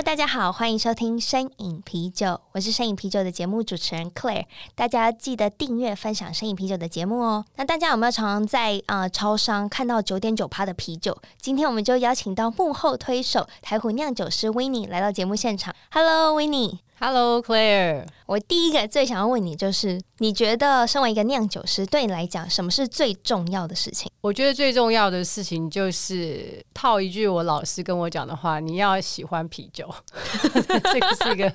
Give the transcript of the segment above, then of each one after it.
大家好，欢迎收听深饮啤酒，我是深饮啤酒的节目主持人 Claire。大家记得订阅、分享深饮啤酒的节目哦。那大家有没有常常在呃超商看到九点九趴的啤酒？今天我们就邀请到幕后推手台虎酿酒师 Winnie 来到节目现场。Hello，Winnie。Hello Claire，我第一个最想要问你就是，你觉得身为一个酿酒师，对你来讲，什么是最重要的事情？我觉得最重要的事情就是套一句我老师跟我讲的话：你要喜欢啤酒。这个是一个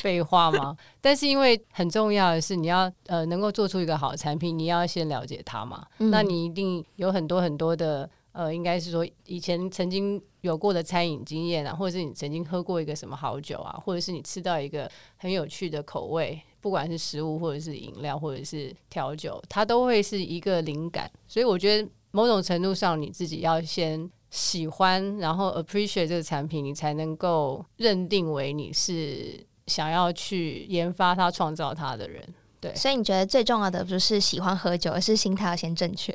废话吗？但是因为很重要的是，你要呃能够做出一个好产品，你要先了解它嘛。嗯、那你一定有很多很多的。呃，应该是说以前曾经有过的餐饮经验啊，或者是你曾经喝过一个什么好酒啊，或者是你吃到一个很有趣的口味，不管是食物或者是饮料或者是调酒，它都会是一个灵感。所以我觉得某种程度上，你自己要先喜欢，然后 appreciate 这个产品，你才能够认定为你是想要去研发它、创造它的人。对，所以你觉得最重要的不是喜欢喝酒，而是心态要先正确。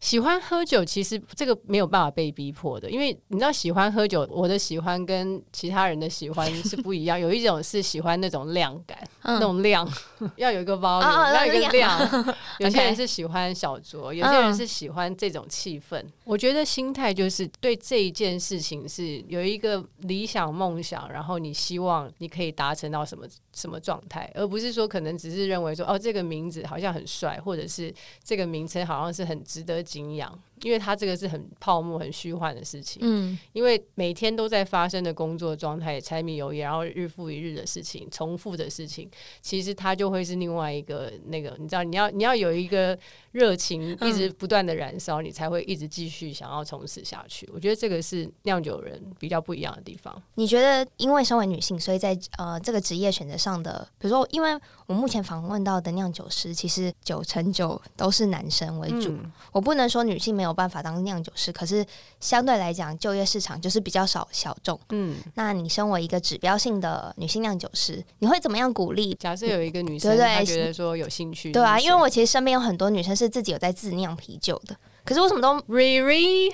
喜欢喝酒，其实这个没有办法被逼迫的，因为你知道，喜欢喝酒，我的喜欢跟其他人的喜欢是不一样。有一种是喜欢那种量感，嗯、那种量 要有一个 volume，、哦、要有一个量。有些人是喜欢小酌，有些人是喜欢这种气氛。嗯、我觉得心态就是对这一件事情是有一个理想梦想，然后你希望你可以达成到什么什么状态，而不是说可能只是认为说哦，这个名字好像很帅，或者是这个名称好像是很值得。敬仰，因为它这个是很泡沫、很虚幻的事情。嗯，因为每天都在发生的工作状态，柴米油盐，然后日复一日的事情，重复的事情，其实它就会是另外一个那个，你知道，你要你要有一个热情，一直不断的燃烧，嗯、你才会一直继续想要从事下去。我觉得这个是酿酒人比较不一样的地方。你觉得，因为身为女性，所以在呃这个职业选择上的，比如说，因为我目前访问到的酿酒师，其实九成九都是男生为主，嗯、我。不能说女性没有办法当酿酒师，可是相对来讲，就业市场就是比较少小众。嗯，那你身为一个指标性的女性酿酒师，你会怎么样鼓励？假设有一个女生，对对，她觉得说有兴趣，对啊，因为我其实身边有很多女生是自己有在自酿啤酒的，可是为什么都 Really？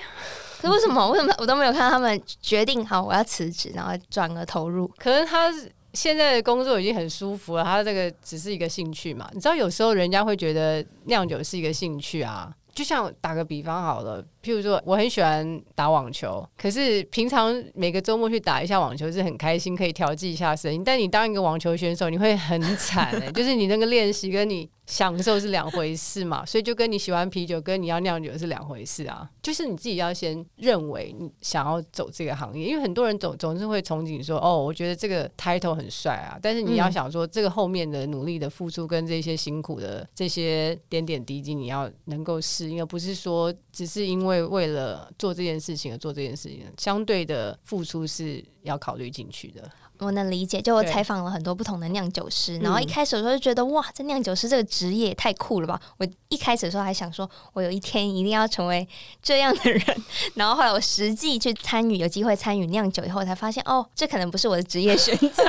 可是为什么？为什么我都没有看到他们决定好我要辞职，然后转而投入？可能他现在的工作已经很舒服了，他这个只是一个兴趣嘛？你知道，有时候人家会觉得酿酒是一个兴趣啊。就像打个比方好了，譬如说我很喜欢打网球，可是平常每个周末去打一下网球是很开心，可以调剂一下声音。但你当一个网球选手，你会很惨欸，就是你那个练习跟你。享受是两回事嘛，所以就跟你喜欢啤酒，跟你要酿酒是两回事啊。就是你自己要先认为你想要走这个行业，因为很多人总总是会憧憬说，哦，我觉得这个 title 很帅啊。但是你要想说，这个后面的努力的付出跟这些辛苦的这些点点滴滴，你要能够适应，而不是说只是因为为了做这件事情而做这件事情，相对的付出是要考虑进去的。我能理解，就我采访了很多不同的酿酒师，然后一开始的时候就觉得、嗯、哇，这酿酒师这个职业太酷了吧！我一开始的时候还想说，我有一天一定要成为这样的人。然后后来我实际去参与，有机会参与酿酒以后，才发现哦，这可能不是我的职业选择。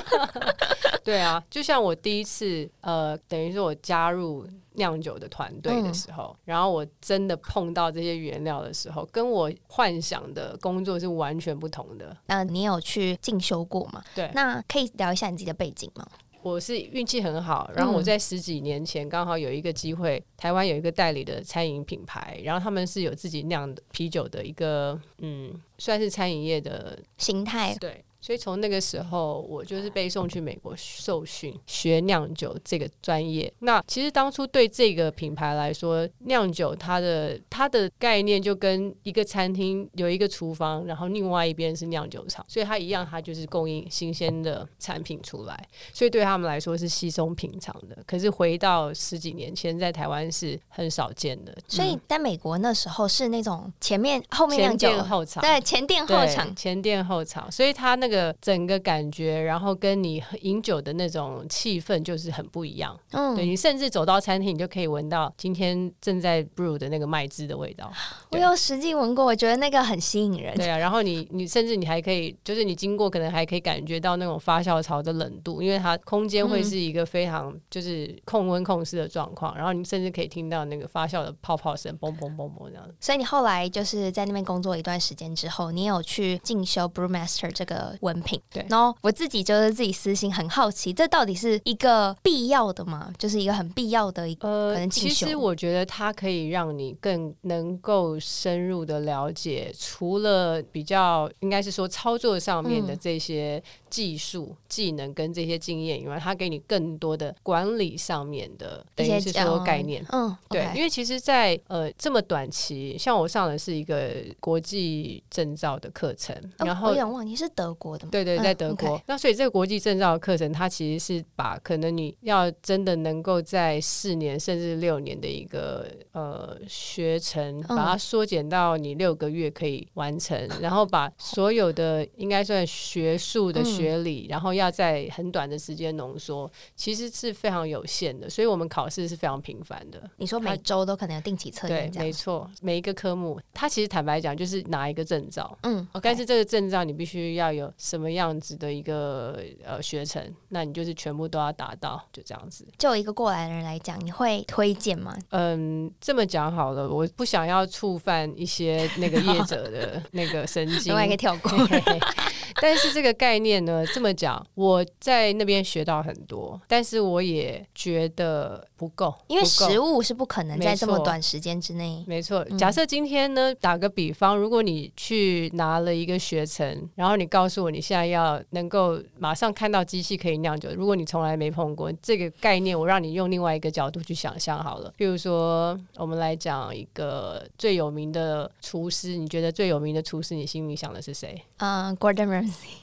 对啊，就像我第一次呃，等于说我加入。酿酒的团队的时候，嗯、然后我真的碰到这些原料的时候，跟我幻想的工作是完全不同的。那你有去进修过吗？对，那可以聊一下你自己的背景吗？我是运气很好，然后我在十几年前刚好有一个机会，嗯、台湾有一个代理的餐饮品牌，然后他们是有自己酿的啤酒的一个，嗯，算是餐饮业的形态，对。所以从那个时候，我就是被送去美国受训，学酿酒这个专业。那其实当初对这个品牌来说，酿酒它的它的概念就跟一个餐厅有一个厨房，然后另外一边是酿酒厂，所以它一样，它就是供应新鲜的产品出来。所以对他们来说是稀松平常的。可是回到十几年前，在台湾是很少见的。所以在美国那时候是那种前面后面酿酒前店后厂，对，前店后厂，前店后厂。所以他那。那个整个感觉，然后跟你饮酒的那种气氛就是很不一样。嗯，对，你甚至走到餐厅，你就可以闻到今天正在 brew 的那个麦汁的味道。我有实际闻过，我觉得那个很吸引人。对啊，然后你你甚至你还可以，就是你经过可能还可以感觉到那种发酵槽的冷度，因为它空间会是一个非常就是控温控湿的状况，嗯、然后你甚至可以听到那个发酵的泡泡声，嘣嘣嘣嘣这样。所以你后来就是在那边工作一段时间之后，你有去进修 Brewmaster 这个文凭。对，然后我自己就是自己私心很好奇，这到底是一个必要的吗？就是一个很必要的一个可能。其实我觉得它可以让你更能够深入的了解，除了比较应该是说操作上面的这些技术、嗯、技能跟这些经验以外，它给你更多的管理上面的等于是说概念。嗯，对，okay. 因为其实在，在呃这么短期，像我上的是一个国际证照的课程，哦、然后我想问你是德国的吗？对对，在德国。嗯 okay. 那所以这个国际证照的课程，它其实是把可能你要真的能够在四年甚至六年的一个呃学程，把它缩减到你六个月可以完成，嗯、然后把所有的应该算学术的学理，嗯、然后要在很短的时间浓缩，其实是非常有限的。所以我们考试是非常频繁的。你说每周都可能有定期测验？对，没错，每一个科目，它其实坦白讲就是拿一个证照。嗯.但是这个证照你必须要有什么样子的一个呃学程，那你就是全部都要达到，就这样子。就一个过来人来讲，你会推荐吗？嗯，这么讲好了，我不想要触犯一些那个业者的那个神经，另外一个跳过。但是这个概念呢，这么讲，我在那边学到很多，但是我也觉得不够，因为食物是不可能在这么短时间之内。没错，嗯、假设今天呢，打个比方，如果你去拿了一个学程，然后你告诉我你现在要能够马上看到机器可以酿酒，如果你从来没碰过这个概念，我让你用另外一个角度去想象好了。比如说，我们来讲一个最有名的厨师，你觉得最有名的厨师，你心里想的是谁？嗯、uh,，Gordon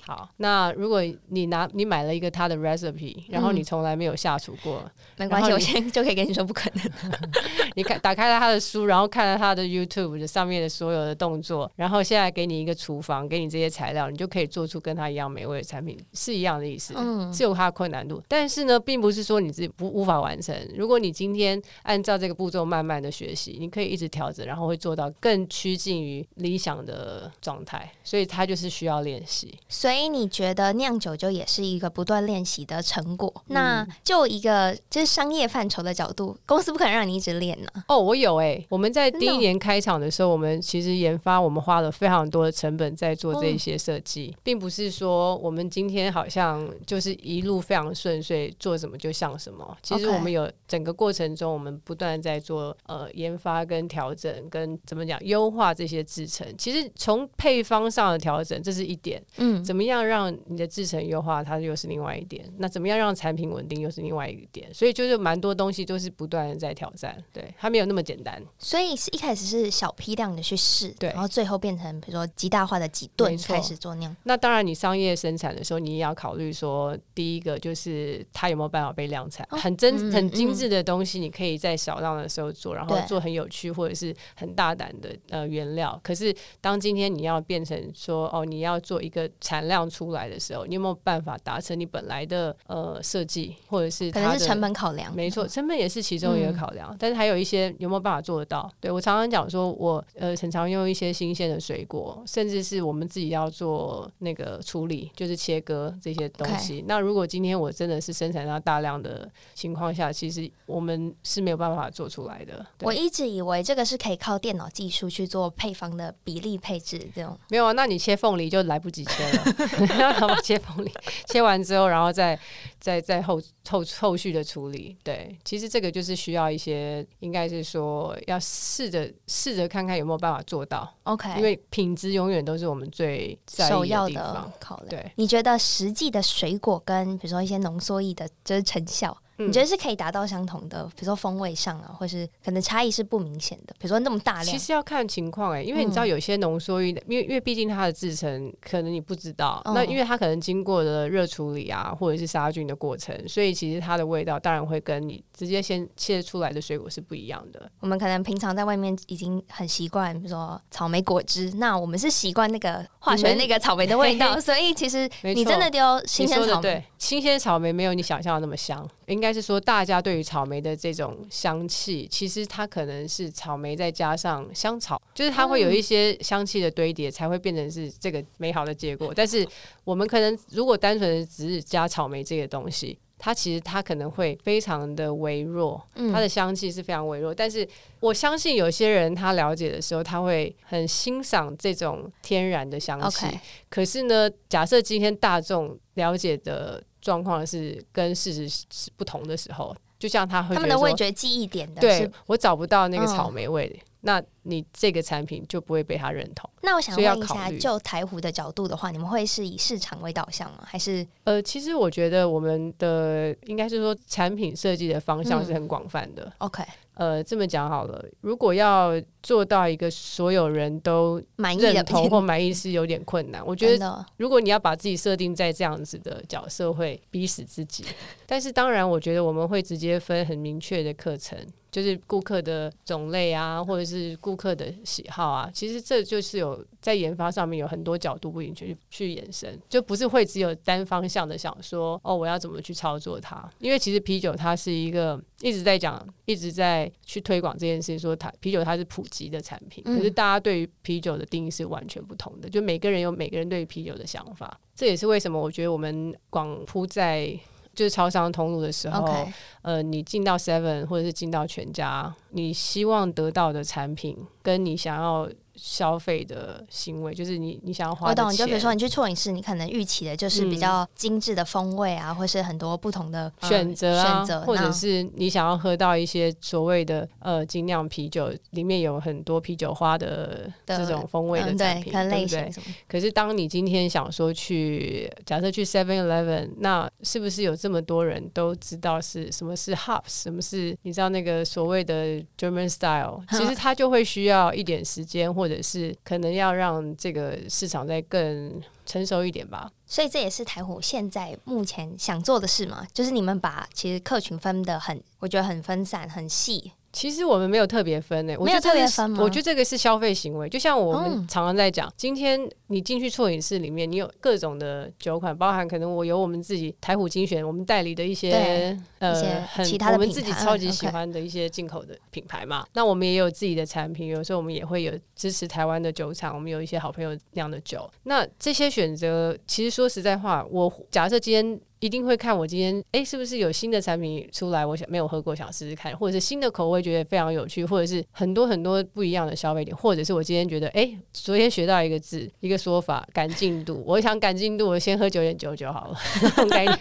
好，那如果你拿你买了一个他的 recipe，然后你从来没有下厨过，没关系，我现在 就可以跟你说不可能。你看，打开了他的书，然后看了他的 YouTube 的上面的所有的动作，然后现在给你一个厨房，给你这些材料，你就可以做出跟他一样美味的产品，是一样的意思。嗯，是有它的困难度，但是呢，并不是说你自己不无法完成。如果你今天按照这个步骤慢慢的学习，你可以一直调整，然后会做到更趋近于理想的状态。所以它就是需要练习。所以你觉得酿酒就也是一个不断练习的成果？嗯、那就一个就是商业范畴的角度，公司不可能让你一直练呢、啊。哦，我有哎、欸，我们在第一年开场的时候，我们其实研发，我们花了非常多的成本在做这一些设计，嗯、并不是说我们今天好像就是一路非常顺遂，做什么就像什么。其实我们有整个过程中，我们不断在做呃研发跟调整，跟怎么讲优化这些制成。其实从配方上的调整，这是一点。嗯，怎么样让你的制程优化，它又是另外一点。那怎么样让产品稳定，又是另外一点。所以就是蛮多东西都是不断的在挑战，对，它没有那么简单。所以是一开始是小批量的去试，对，然后最后变成比如说极大化的几吨开始做酿。那当然，你商业生产的时候，你也要考虑说，第一个就是它有没有办法被量产。哦、很真、很精致的东西，你可以在小量的时候做，然后做很有趣或者是很大胆的呃原料。可是当今天你要变成说，哦，你要做一个产量出来的时候，你有没有办法达成你本来的呃设计，或者是可能是成本考量？没错，成本也是其中一个考量，嗯、但是还有一些有没有办法做得到？对，我常常讲说，我呃很常用一些新鲜的水果，甚至是我们自己要做那个处理，就是切割这些东西。那如果今天我真的是生产到大量的情况下，其实我们是没有办法做出来的。我一直以为这个是可以靠电脑技术去做配方的比例配置，这种没有啊？那你切凤梨就来不及切了。然后切缝里，切完之后，然后再再再后后后续的处理。对，其实这个就是需要一些，应该是说要试着试着看看有没有办法做到。OK，因为品质永远都是我们最首要的考量。对，你觉得实际的水果跟比如说一些浓缩液的，就是成效？你觉得是可以达到相同的，比如说风味上啊，或是可能差异是不明显的？比如说那么大量，其实要看情况哎、欸，因为你知道有些浓缩液，因为因为毕竟它的制成可能你不知道，那因为它可能经过了热处理啊，或者是杀菌的过程，所以其实它的味道当然会跟你直接先切出来的水果是不一样的。我们可能平常在外面已经很习惯，比如说草莓果汁，那我们是习惯那个化学那个草莓的味道，所以其实你真的丢新鲜草莓，对，新鲜草莓没有你想象的那么香。应该是说，大家对于草莓的这种香气，其实它可能是草莓再加上香草，就是它会有一些香气的堆叠，才会变成是这个美好的结果。但是我们可能如果单纯的只是加草莓这个东西，它其实它可能会非常的微弱，它的香气是非常微弱。但是我相信有些人他了解的时候，他会很欣赏这种天然的香气。可是呢，假设今天大众了解的。状况是跟事实是不同的时候，就像他会他们的味觉记忆点的，对，我找不到那个草莓味，嗯，那你这个产品就不会被他认同。那我想问一下，就台湖的角度的话，你们会是以市场为导向吗？还是呃，其实我觉得我们的应该是说产品设计的方向是很广泛的。嗯，OK。呃，这么讲好了，如果要做到一个所有人都认同或满意，是有点困难。我觉得，如果你要把自己设定在这样子的角色，会逼死自己。但是，当然，我觉得我们会直接分很明确的课程。就是顾客的种类啊，或者是顾客的喜好啊，其实这就是有在研发上面有很多角度不允许去延伸，就不是会只有单方向的想说哦，我要怎么去操作它？因为其实啤酒它是一个一直在讲、一直在去推广这件事，说它啤酒它是普及的产品，可是大家对于啤酒的定义是完全不同的，就每个人有每个人对于啤酒的想法，这也是为什么我觉得我们广铺在。就是超商通路的时候，okay. 呃，你进到 Seven 或者是进到全家，你希望得到的产品，跟你想要。消费的行为就是你，你想要花的。我懂，就比如说你去错饮室，你可能预期的就是比较精致的风味啊，嗯、或是很多不同的选择啊，或者是你想要喝到一些所谓的呃精酿啤酒，里面有很多啤酒花的这种风味的产品，嗯、对，对不对？可是当你今天想说去，假设去 Seven Eleven，那是不是有这么多人都知道是什么是 Hops，什么是你知道那个所谓的 German Style？其实它就会需要一点时间或。或者是可能要让这个市场再更成熟一点吧，所以这也是台虎现在目前想做的事嘛，就是你们把其实客群分得很，我觉得很分散、很细。其实我们没有特别分诶、欸，没有特别分吗？我觉得这个是消费行为，就像我们常常在讲，今天你进去错饮室里面，你有各种的酒款，包含可能我有我们自己台虎精选，我们代理的一些呃很其他的我们自己超级喜欢的一些进口的品牌嘛。那我们也有自己的产品，有时候我们也会有支持台湾的酒厂，我们有一些好朋友酿的酒。那这些选择，其实说实在话，我假设今天。一定会看我今天哎，是不是有新的产品出来？我想没有喝过，想试试看，或者是新的口味，觉得非常有趣，或者是很多很多不一样的消费点，或者是我今天觉得哎，昨天学到一个字，一个说法，赶进度，我想赶进度，我先喝九点九九好了，那种概念，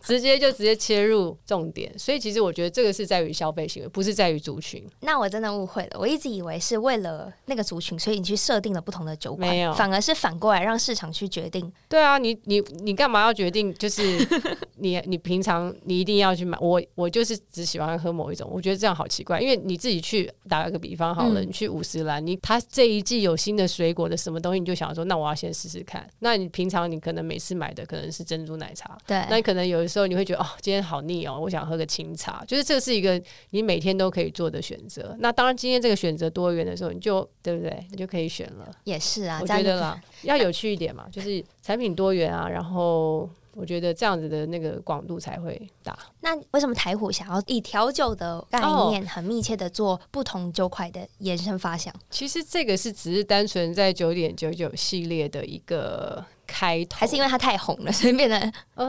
直接就直接切入重点。所以其实我觉得这个是在于消费行为，不是在于族群。那我真的误会了，我一直以为是为了那个族群，所以你去设定了不同的酒款，没有，反而是反过来让市场去决定。对啊，你你你干嘛要决定？就是你 你。平常你一定要去买，我我就是只喜欢喝某一种，我觉得这样好奇怪，因为你自己去打个比方好了，嗯、你去五十岚，你他这一季有新的水果的什么东西，你就想说，那我要先试试看。那你平常你可能每次买的可能是珍珠奶茶，对，那你可能有的时候你会觉得哦，今天好腻哦，我想喝个清茶，就是这是一个你每天都可以做的选择。那当然今天这个选择多元的时候，你就对不对？你就可以选了。也是啊，我觉得啦，要有趣一点嘛，就是产品多元啊，然后。我觉得这样子的那个广度才会大。那为什么台虎想要以调酒的概念，很密切的做不同酒款的延伸发想？其实这个是只是单纯在九点九九系列的一个开头，还是因为它太红了，所以变得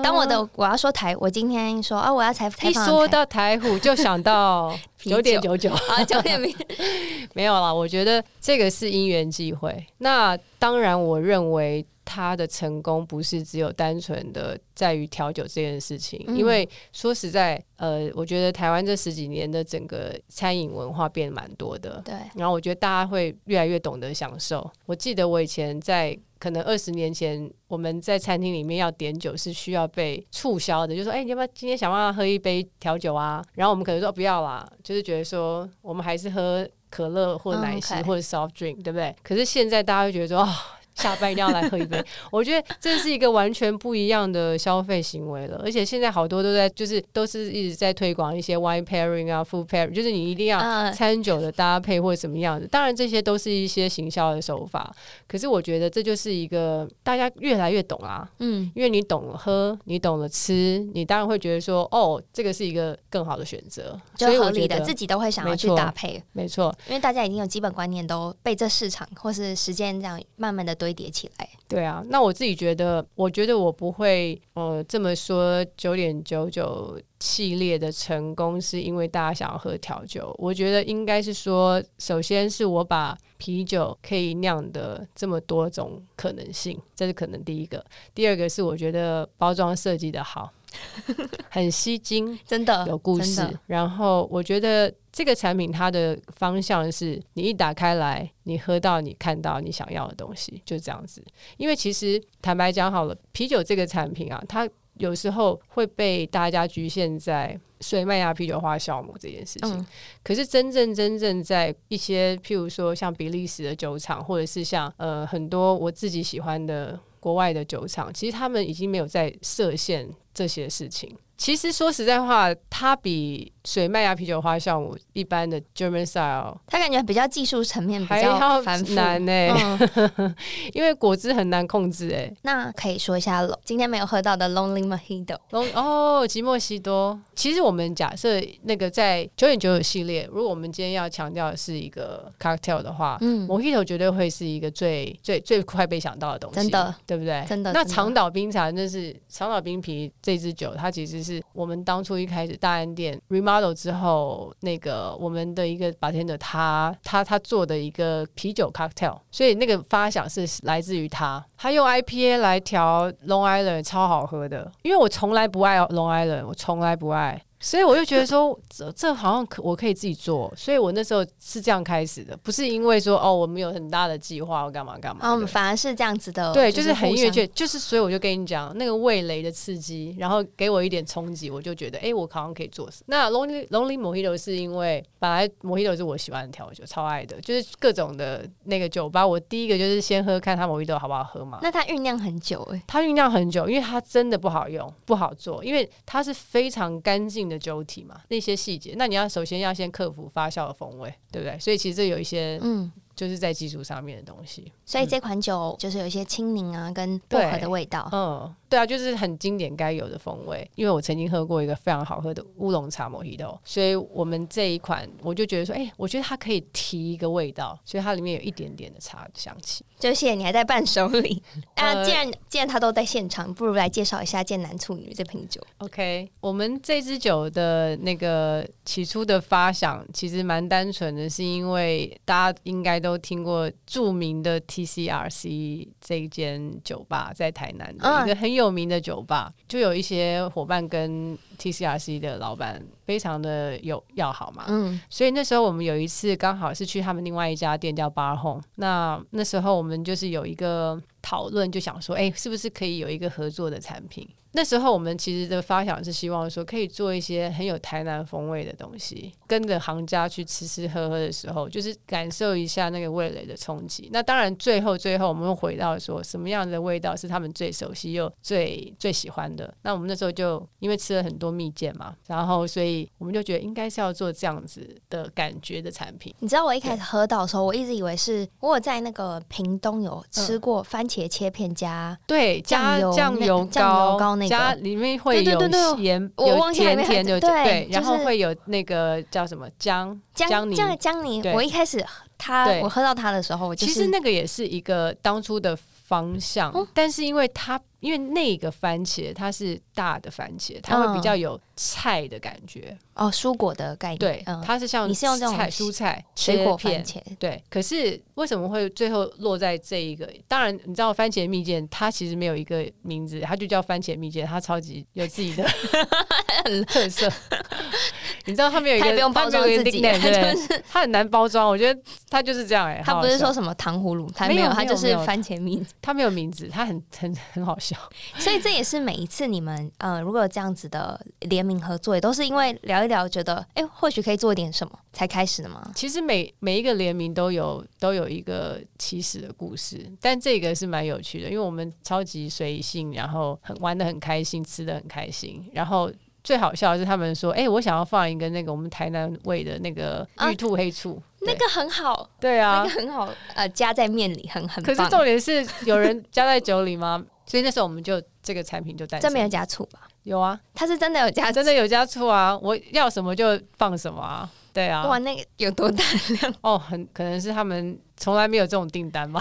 当我的我要说台，我今天说啊，我要采访。一说到台虎，就想到 九点九九啊，九点零 没有啦。我觉得这个是因缘际会。那当然，我认为。它的成功不是只有单纯的在于调酒这件事情，因为说实在，呃，我觉得台湾这十几年的整个餐饮文化变蛮多的，对。然后我觉得大家会越来越懂得享受。我记得我以前在可能二十年前我们在餐厅里面要点酒是需要被促销的，就说，哎、欸，你要不要今天想办法喝一杯调酒啊？然后我们可能说不要啦，就是觉得说我们还是喝可乐或奶昔或者 soft drink，对不对？可是现在大家会觉得说，哦。下班一定要来喝一杯，我觉得这是一个完全不一样的消费行为了。而且现在好多都在，就是都是一直在推广一些 wine pairing 啊，food pairing，就是你一定要餐酒的搭配或者什么样子。当然这些都是一些行销的手法，可是我觉得这就是一个大家越来越懂啊。嗯，因为你懂了喝，你懂了吃，你当然会觉得说，哦，这个是一个更好的选择，就合理的，自己都会想要去搭配。没错，因为大家已经有基本观念，都被这市场或是时间这样慢慢的堆叠起来。对啊，那我自己觉得，我觉得我不会呃这么说，九点九九系列的成功是因为大家想要喝调酒。我觉得应该是说，首先是我把啤酒可以酿的这么多种可能性，这是可能第一个。第二个是我觉得包装设计的好。很吸睛，真的有故事。然后我觉得这个产品它的方向是，你一打开来，你喝到你看到你想要的东西，就这样子。因为其实坦白讲好了，啤酒这个产品啊，它有时候会被大家局限在水麦芽啤酒花酵母这件事情。嗯、可是真正真正在一些譬如说像比利时的酒厂，或者是像呃很多我自己喜欢的。国外的酒厂，其实他们已经没有在设限这些事情。其实说实在话，它比水麦芽啤酒花酵母一般的 German style，它感觉比较技术层面比较繁复难呢、欸，嗯、因为果汁很难控制哎、欸。那可以说一下今天没有喝到的 Lonely Mojito。哦，吉莫西多。其实我们假设那个在九点九九系列，如果我们今天要强调的是一个 cocktail 的话，嗯，Mojito 绝对会是一个最最最快被想到的东西，真的，对不对？真的。那长岛冰茶那是长岛冰啤这支酒，它其实是。是我们当初一开始大安店 remodel 之后，那个我们的一个白天的他他他做的一个啤酒 cocktail，所以那个发想是来自于他，他用 IPA 来调 Long Island 超好喝的，因为我从来不爱 Long Island，我从来不爱。所以我就觉得说，这这好像可我可以自己做，所以我那时候是这样开始的，不是因为说哦，我们有很大的计划我干嘛干嘛。嗯，反而是这样子的，对，就是很越界，就是所以我就跟你讲那个味蕾的刺激，然后给我一点冲击，我就觉得哎，我好像可以做。那 Lonely Lonely Mojito 是因为本来 Mojito 是我喜欢的调酒，超爱的，就是各种的那个酒吧，我第一个就是先喝看它 Mojito 好不好喝嘛。那它酝酿很久哎，它酝酿很久，因为它真的不好用，不好做，因为它是非常干净的酒体嘛，那些细节，那你要首先要先克服发酵的风味，对不对？所以其实有一些，嗯。就是在技术上面的东西，所以这款酒就是有一些青柠啊跟薄荷的味道。嗯，对啊，就是很经典该有的风味。因为我曾经喝过一个非常好喝的乌龙茶莫希朵，所以我们这一款我就觉得说，哎、欸，我觉得它可以提一个味道，所以它里面有一点点的茶的香气。就谢谢你还在伴手礼 啊！既然既然他都在现场，不如来介绍一下剑男处女这瓶酒。OK，我们这支酒的那个起初的发想其实蛮单纯的，是因为大家应该都。都听过著名的 TCRC 这一间酒吧，在台南的一个很有名的酒吧，就有一些伙伴跟 TCRC 的老板非常的有要好嘛，嗯，所以那时候我们有一次刚好是去他们另外一家店叫 Bar Home，那那时候我们就是有一个讨论，就想说，哎，是不是可以有一个合作的产品？那时候我们其实的发想是希望说，可以做一些很有台南风味的东西，跟着行家去吃吃喝喝的时候，就是感受一下那个味蕾的冲击。那当然，最后最后我们又回到说，什么样的味道是他们最熟悉又最最喜欢的？那我们那时候就因为吃了很多蜜饯嘛，然后所以我们就觉得应该是要做这样子的感觉的产品。你知道我一开始喝到的时候，我一直以为是我有在那个屏东有吃过番茄切片加对加酱油膏膏。家里面会有盐，有甜甜的，对，然后会有那个叫什么姜姜泥，姜泥。我一开始它我喝到它的时候，其实那个也是一个当初的方向，但是因为它。因为那个番茄它是大的番茄，它会比较有菜的感觉哦，蔬果的概念。对，它是像你是用这种蔬菜水果番茄。对，可是为什么会最后落在这一个？当然，你知道番茄蜜饯它其实没有一个名字，它就叫番茄蜜饯，它超级有自己的 特色。你知道它没有一个，他不用包装自己，对，就是他很难包装。我觉得它就是这样哎，它不是说什么糖葫芦，他没有，它就是番茄名字，他没有名字，它很很很好笑。所以这也是每一次你们呃，如果有这样子的联名合作，也都是因为聊一聊，觉得哎，或许可以做点什么才开始的吗？其实每每一个联名都有都有一个起始的故事，但这个是蛮有趣的，因为我们超级随性，然后很玩的很开心，吃的很开心，然后。最好笑的是，他们说：“哎、欸，我想要放一个那个我们台南味的那个玉兔黑醋，啊、那个很好，对啊，那个很好，呃，加在面里很很。可是重点是有人加在酒里吗？所以那时候我们就这个产品就带。真没有加醋吧？有啊，它是真的有加，真的有加醋啊！我要什么就放什么啊，对啊。哇，那个有多大量？哦，很可能是他们。”从来没有这种订单吗？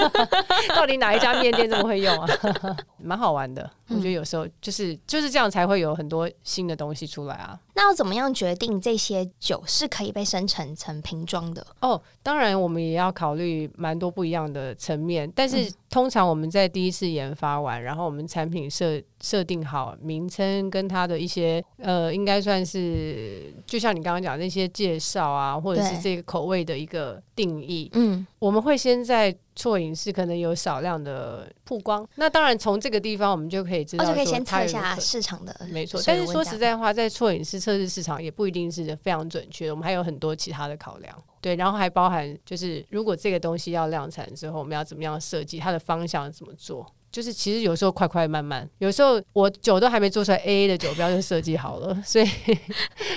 到底哪一家面店这么会用啊？蛮好玩的，我觉得有时候就是就是这样才会有很多新的东西出来啊。那要怎么样决定这些酒是可以被生成成瓶装的？哦，当然我们也要考虑蛮多不一样的层面，但是通常我们在第一次研发完，然后我们产品设设定好名称跟它的一些呃，应该算是就像你刚刚讲那些介绍啊，或者是这个口味的一个定义。嗯，我们会先在错影视可能有少量的曝光，那当然从这个地方我们就可以知道，就可以先测一下市场的，没错。但是说实在话，在错影视测试市场也不一定是非常准确，我们还有很多其他的考量。对，然后还包含就是如果这个东西要量产之后，我们要怎么样设计它的方向怎么做。就是其实有时候快快慢慢，有时候我酒都还没做出来，A A 的酒标就设计好了，所以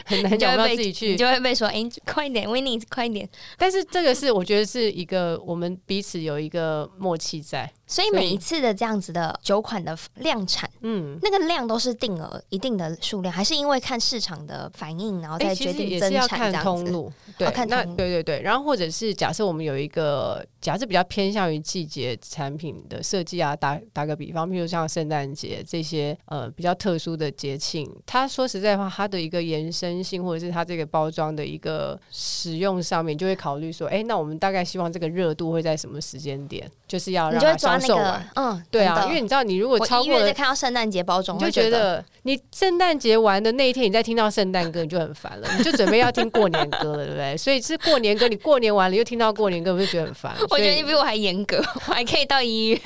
很难讲，到自己去，你就会被说，哎、欸，快一点，Winnie，快一点。但是这个是我觉得是一个我们彼此有一个默契在。所以每一次的这样子的酒款的量产，嗯，那个量都是定额一定的数量，还是因为看市场的反应，然后再决定增产这样子？欸、也是要看通路，对，看通路，对对对。然后或者是假设我们有一个，假设比较偏向于季节产品的设计啊，打打个比方，譬如像圣诞节这些呃比较特殊的节庆，它说实在话，它的一个延伸性或者是它这个包装的一个使用上面，就会考虑说，哎、欸，那我们大概希望这个热度会在什么时间点，就是要让它。那个嗯，对啊，因为你知道，你如果超过了看到圣诞节包装，你就觉得你圣诞节完的那一天，你再听到圣诞歌，你就很烦了，你就准备要听过年歌了，对不对？所以是过年歌，你过年完了又听到过年歌，我就觉得很烦。我觉得你比我还严格，我还可以到医院。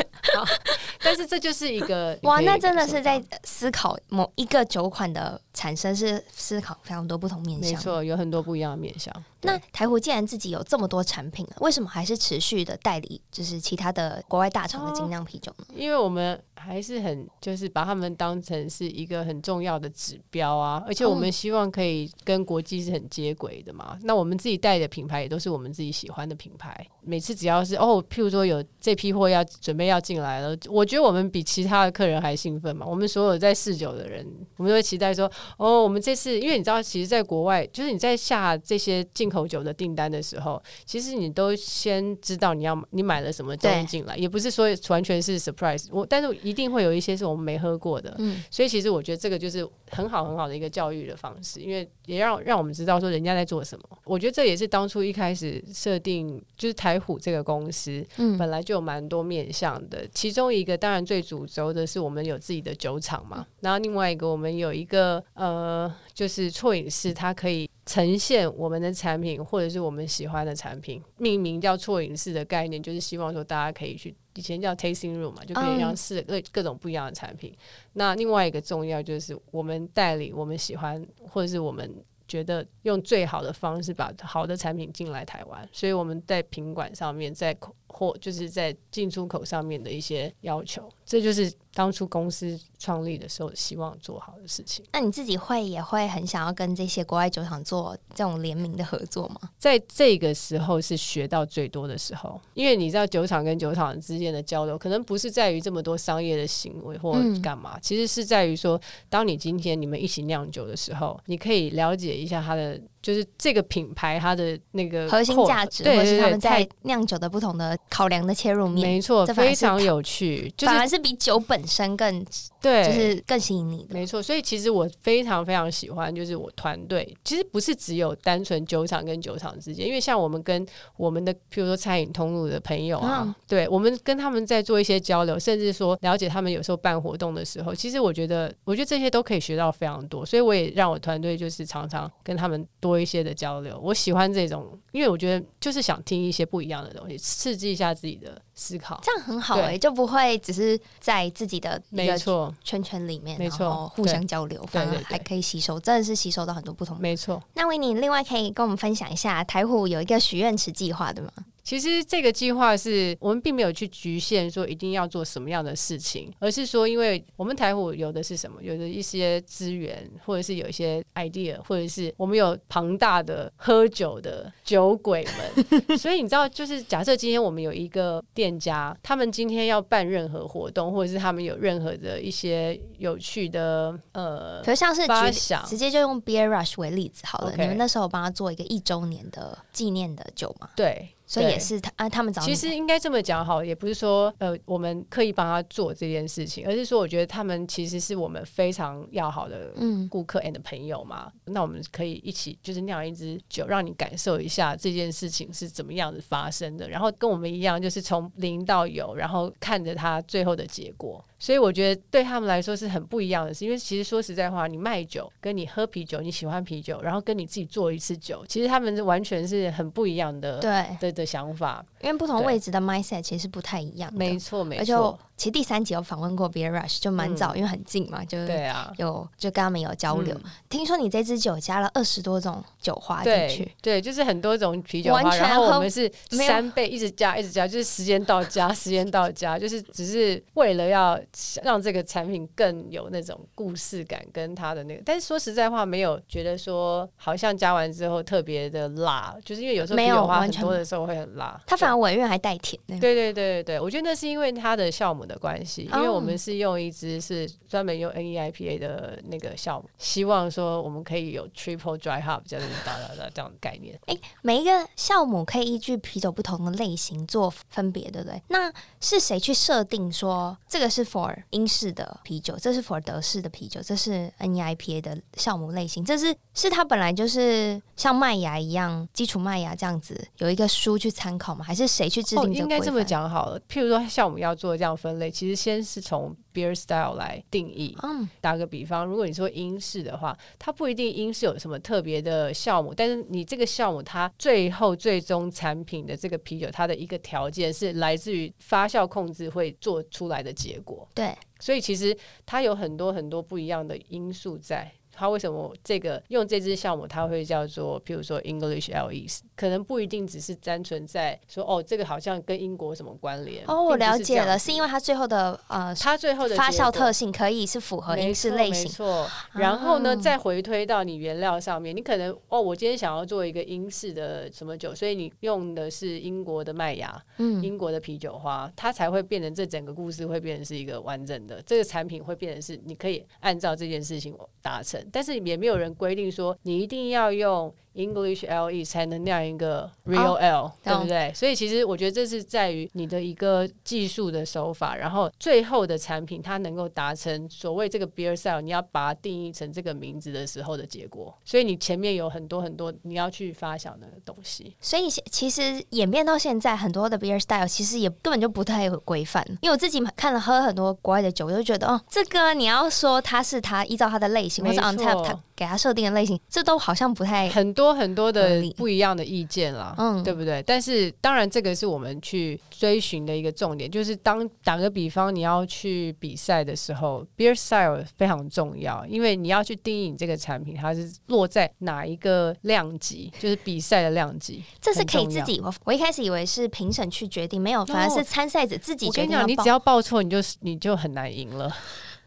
但是这就是一个哇，那真的是在思考某一个酒款的产生，是思考非常多不同面向，没错，有很多不一样的面向。那台湖既然自己有这么多产品了，为什么还是持续的代理，就是其他的国外大厂的精酿啤酒呢？哦，因为我们。还是很就是把他们当成是一个很重要的指标啊，而且我们希望可以跟国际是很接轨的嘛。那我们自己带的品牌也都是我们自己喜欢的品牌。每次只要是哦，譬如说有这批货要准备要进来了，我觉得我们比其他的客人还兴奋嘛。我们所有在试酒的人，我们都会期待说哦，我们这次因为你知道，其实，在国外就是你在下这些进口酒的订单的时候，其实你都先知道你要你买了什么东西进来，也不是说完全是 surprise。我但是。一定会有一些是我们没喝过的，嗯，所以其实我觉得这个就是很好很好的一个教育的方式，因为也让让我们知道说人家在做什么。我觉得这也是当初一开始设定就是台虎这个公司，嗯，本来就有蛮多面向的，其中一个当然最主轴的是我们有自己的酒厂嘛，然后另外一个我们有一个呃，就是错饮室，它可以呈现我们的产品或者是我们喜欢的产品，命名叫错饮室的概念，就是希望说大家可以去。以前叫 tasting room 嘛，就可以让试各各种不一样的产品。那另外一个重要就是我们代理我们喜欢或者是我们觉得用最好的方式把好的产品进来台湾，所以我们在品管上面，在口或就是在进出口上面的一些要求，这就是。当初公司创立的时候，希望做好的事情。那你自己会也会很想要跟这些国外酒厂做这种联名的合作吗？在这个时候是学到最多的时候，因为你知道酒厂跟酒厂之间的交流，可能不是在于这么多商业的行为或干嘛，嗯、其实是在于说，当你今天你们一起酿酒的时候，你可以了解一下他的就是这个品牌它的那个核心价值，或者是他们在酿酒的不同的考量的切入面，没错，非常有趣，就是、反而是比酒本身更对，就是更吸引你的。没错，所以其实我非常非常喜欢，就是我团队其实不是只有单纯酒厂跟酒厂之间，因为像我们跟我们的譬如说餐饮通路的朋友啊，嗯、对，我们跟他们在做一些交流，甚至说了解他们有时候办活动的时候，其实我觉得，我觉得这些都可以学到非常多，所以我也让我团队就是常常跟他们多一些的交流。我喜欢这种，因为我觉得就是想听一些不一样的东西，刺激一下自己的思考，这样很好哎、欸，就不会只是在自己的没错圈圈里面，没错，互相交流，反而还可以吸收，真的是吸收到很多不同。没错，那维尼另外可以跟我们分享一下台虎有一个许愿池计划，对吗？其实这个计划是我们并没有去局限说一定要做什么样的事情，而是说，因为我们台虎有的是什么，有的一些资源，或者是有一些 idea，或者是我们有庞大的喝酒的酒鬼们，所以你知道，就是假设今天我们有一个店家，他们今天要办任何活动，或者是他们有任何的一些有趣的呃，可像是发想，直接就用 Beer Rush 为例子好了.你们那时候帮他做一个一周年的纪念的酒嘛？对。所以也是他啊，他们找其实应该这么讲好，也不是说呃，我们刻意帮他做这件事情，而是说我觉得他们其实是我们非常要好的顾客 and 朋友嘛。嗯、那我们可以一起就是酿一支酒，让你感受一下这件事情是怎么样子发生的，然后跟我们一样，就是从零到有，然后看着它最后的结果。所以我觉得对他们来说是很不一样的事，因为其实说实在话，你卖酒跟你喝啤酒，你喜欢啤酒，然后跟你自己做一次酒，其实他们是完全是很不一样的对的的想法，因为不同位置的 mindset 其实不太一样。没错，没错。其实第三集有访问过 Beer Rush，就蛮早，嗯、因为很近嘛，就对啊，有就跟他们有交流。嗯、听说你这支酒加了二十多种酒花进去对，对，就是很多种啤酒花，然后我们是三倍一直加，一直加，就是时间到加，时间到加，就是只是为了要让这个产品更有那种故事感，跟它的那个。但是说实在话，没有觉得说好像加完之后特别的辣，就是因为有时候啤酒花很多的时候会很辣，它反而尾韵还带甜。对对对对对，我觉得那是因为它的酵母的关系，因为我们是用一支是专门用 NEIPA 的那个酵母，希望说我们可以有 Triple Dry Hop 这样哒哒哒这样的概念。哎、欸，每一个酵母可以依据啤酒不同的类型做分别，对不对？那是谁去设定说这个是 for 英式的啤酒，这是 for 德式的啤酒，这是 NEIPA 的酵母类型？这是是它本来就是像麦芽一样，基础麦芽这样子有一个书去参考吗？还是谁去制定、哦？应该这么讲好了。譬如说酵母要做这样分类，其实。先是从 beer style 来定义。嗯，打个比方，如果你说英式的话，它不一定英式有什么特别的酵母，但是你这个酵母它最后最终产品的这个啤酒，它的一个条件是来自于发酵控制会做出来的结果。对，所以其实它有很多很多不一样的因素在。它为什么这个用这支酵母，它会叫做，譬如说 English Ale Yeast，可能不一定只是单纯在说哦，这个好像跟英国什么关联？哦，我了解了，是因为它最后的呃，它最后的发酵特性可以是符合英式类型。没错。然后呢，再回推到你原料上面，你可能哦，我今天想要做一个英式的什么酒，所以你用的是英国的麦芽，嗯，英国的啤酒花，它才会变成这整个故事会变成是一个完整的，这个产品会变成是你可以按照这件事情达成。但是也没有人规定说你一定要用。English Ale 才能酿一个 Real oh, 对不对？Oh. 所以其实我觉得这是在于你的一个技术的手法，然后最后的产品它能够达成所谓这个 Beer Style，你要把它定义成这个名字的时候的结果。所以你前面有很多很多你要去发想的东西。所以其实演变到现在，很多的 Beer Style 其实也根本就不太有规范。因为我自己看了喝很多国外的酒，我就觉得哦，这个你要说它是它依照它的类型，或者 on tap 它给它设定的类型，这都好像不太很多。很多的不一样的意见啦，嗯，对不对？但是当然，这个是我们去追寻的一个重点，就是当打个比方，你要去比赛的时候，beer style 非常重要，因为你要去定义你这个产品它是落在哪一个量级，就是比赛的量级。这是可以自己，我我一开始以为是评审去决定，没有，反而是参赛者自己决定。我跟你讲，你只要报错，你就你就很难赢了。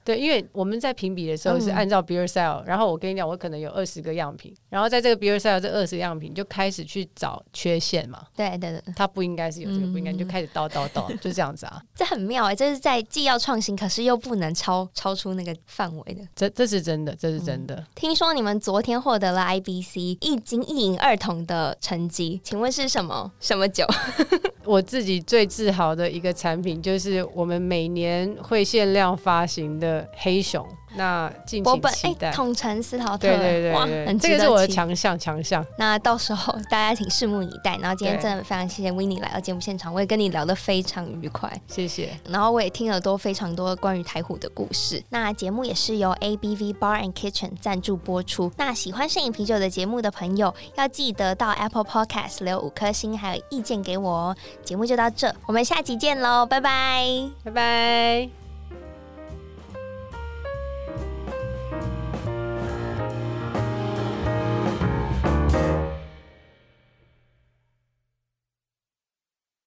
对，因为我们在评比的时候是按照 beer style，、嗯、然后我跟你讲，我可能有二十个样品，然后在这个 beer style 这二十个样品就开始去找缺陷嘛。对对对，它不应该是有这个，不应该、嗯、就开始叨叨叨，就这样子啊。这很妙哎、欸，这是在既要创新，可是又不能超超出那个范围的。这这是真的，这是真的、嗯。听说你们昨天获得了 IBC 一金一银二铜的成绩，请问是什么什么酒？我自己最自豪的一个产品就是我们每年会限量发行的黑熊。那敬请期待。统称斯陶特，对对对，这个是我的强项强项。那到时候大家请拭目以待。然后今天真的非常谢谢 Winnie 来到节目现场，我也跟你聊得非常愉快，谢谢。然后我也听了多非常多关于台虎的故事。那节目也是由 ABV Bar and Kitchen 赞助播出。那喜欢摄影啤酒的节目的朋友，要记得到 Apple Podcast 留五颗星，还有意见给我哦。节目就到这，我们下集见喽，拜拜，拜拜。